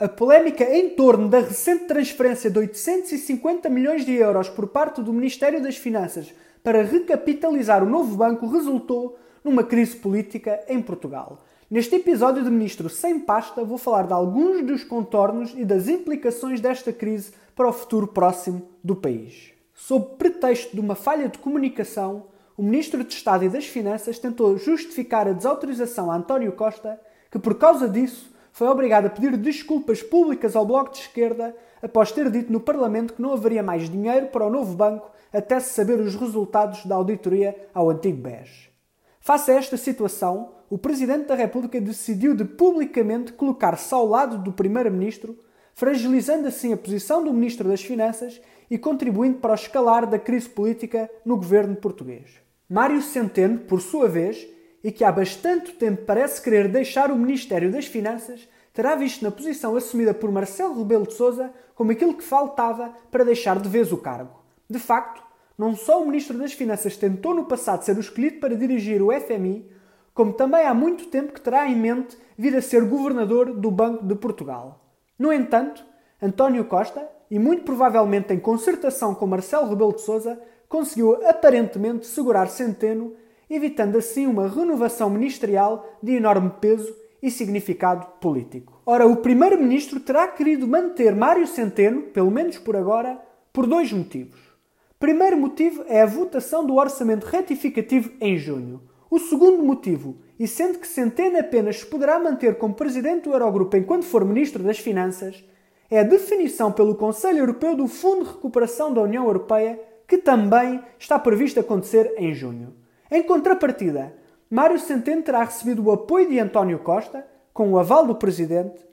A polémica em torno da recente transferência de 850 milhões de euros por parte do Ministério das Finanças para recapitalizar o novo banco resultou numa crise política em Portugal. Neste episódio de Ministro Sem Pasta, vou falar de alguns dos contornos e das implicações desta crise para o futuro próximo do país. Sob pretexto de uma falha de comunicação, o Ministro de Estado e das Finanças tentou justificar a desautorização a António Costa, que por causa disso foi obrigado a pedir desculpas públicas ao Bloco de Esquerda após ter dito no Parlamento que não haveria mais dinheiro para o novo banco até se saber os resultados da auditoria ao antigo BES. Face a esta situação, o Presidente da República decidiu de publicamente colocar-se ao lado do Primeiro-Ministro, fragilizando assim a posição do Ministro das Finanças e contribuindo para o escalar da crise política no governo português. Mário Centeno, por sua vez, e que há bastante tempo parece querer deixar o Ministério das Finanças, terá visto na posição assumida por Marcelo Rebelo de Sousa como aquilo que faltava para deixar de vez o cargo. De facto, não só o Ministro das Finanças tentou no passado ser o escolhido para dirigir o FMI, como também há muito tempo que terá em mente vir a ser governador do Banco de Portugal. No entanto, António Costa, e muito provavelmente em concertação com Marcelo Rebelo de Sousa, conseguiu aparentemente segurar Centeno evitando assim uma renovação ministerial de enorme peso e significado político. Ora, o Primeiro-Ministro terá querido manter Mário Centeno, pelo menos por agora, por dois motivos. Primeiro motivo é a votação do orçamento retificativo em junho. O segundo motivo, e sendo que Centeno apenas se poderá manter como presidente do Eurogrupo enquanto for ministro das Finanças, é a definição pelo Conselho Europeu do Fundo de Recuperação da União Europeia, que também está previsto acontecer em junho. Em contrapartida, Mário Centeno terá recebido o apoio de António Costa, com o aval do Presidente,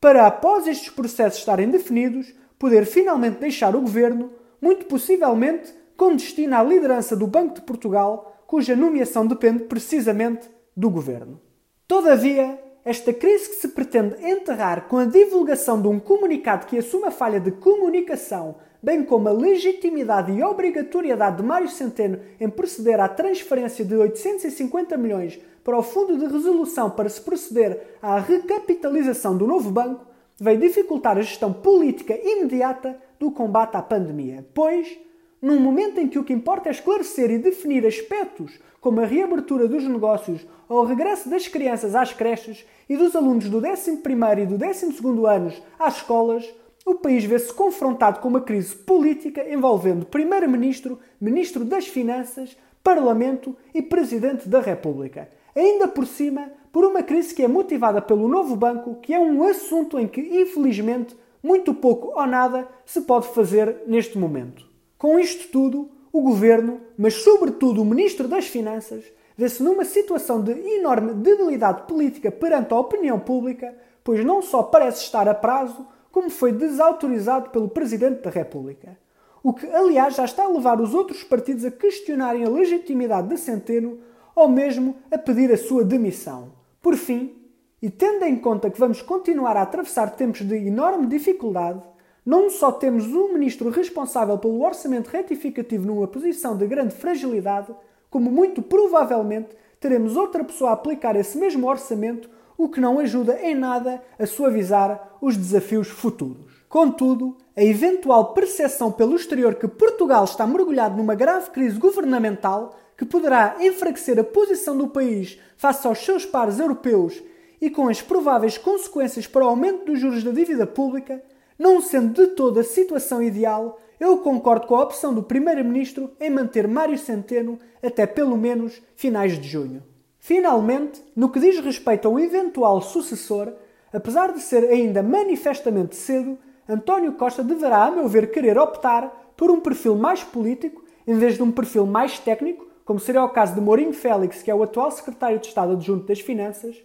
para, após estes processos estarem definidos, poder finalmente deixar o governo, muito possivelmente com destino à liderança do Banco de Portugal, cuja nomeação depende precisamente do governo. Todavia, esta crise que se pretende enterrar com a divulgação de um comunicado que assume a falha de comunicação bem como a legitimidade e obrigatoriedade de Mário Centeno em proceder à transferência de 850 milhões para o Fundo de Resolução para se proceder à recapitalização do novo banco, veio dificultar a gestão política imediata do combate à pandemia, pois, num momento em que o que importa é esclarecer e definir aspectos como a reabertura dos negócios ou o regresso das crianças às creches e dos alunos do 11º e do 12º anos às escolas, o país vê-se confrontado com uma crise política envolvendo Primeiro-Ministro, Ministro das Finanças, Parlamento e Presidente da República. Ainda por cima, por uma crise que é motivada pelo novo banco, que é um assunto em que, infelizmente, muito pouco ou nada se pode fazer neste momento. Com isto tudo, o governo, mas sobretudo o Ministro das Finanças, vê-se numa situação de enorme debilidade política perante a opinião pública, pois não só parece estar a prazo, como foi desautorizado pelo Presidente da República. O que, aliás, já está a levar os outros partidos a questionarem a legitimidade de Centeno ou mesmo a pedir a sua demissão. Por fim, e tendo em conta que vamos continuar a atravessar tempos de enorme dificuldade, não só temos um ministro responsável pelo orçamento retificativo numa posição de grande fragilidade, como muito provavelmente teremos outra pessoa a aplicar esse mesmo orçamento o que não ajuda em nada a suavizar os desafios futuros. Contudo, a eventual percepção pelo exterior que Portugal está mergulhado numa grave crise governamental que poderá enfraquecer a posição do país face aos seus pares europeus e com as prováveis consequências para o aumento dos juros da dívida pública, não sendo de toda a situação ideal, eu concordo com a opção do Primeiro-Ministro em manter Mário Centeno até pelo menos finais de junho. Finalmente, no que diz respeito a um eventual sucessor, apesar de ser ainda manifestamente cedo, António Costa deverá, a meu ver, querer optar por um perfil mais político em vez de um perfil mais técnico, como seria o caso de Mourinho Félix, que é o atual secretário de Estado adjunto das Finanças,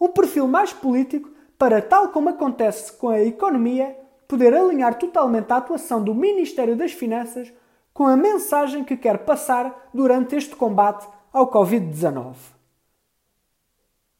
um perfil mais político para, tal como acontece com a economia, poder alinhar totalmente a atuação do Ministério das Finanças com a mensagem que quer passar durante este combate ao Covid-19.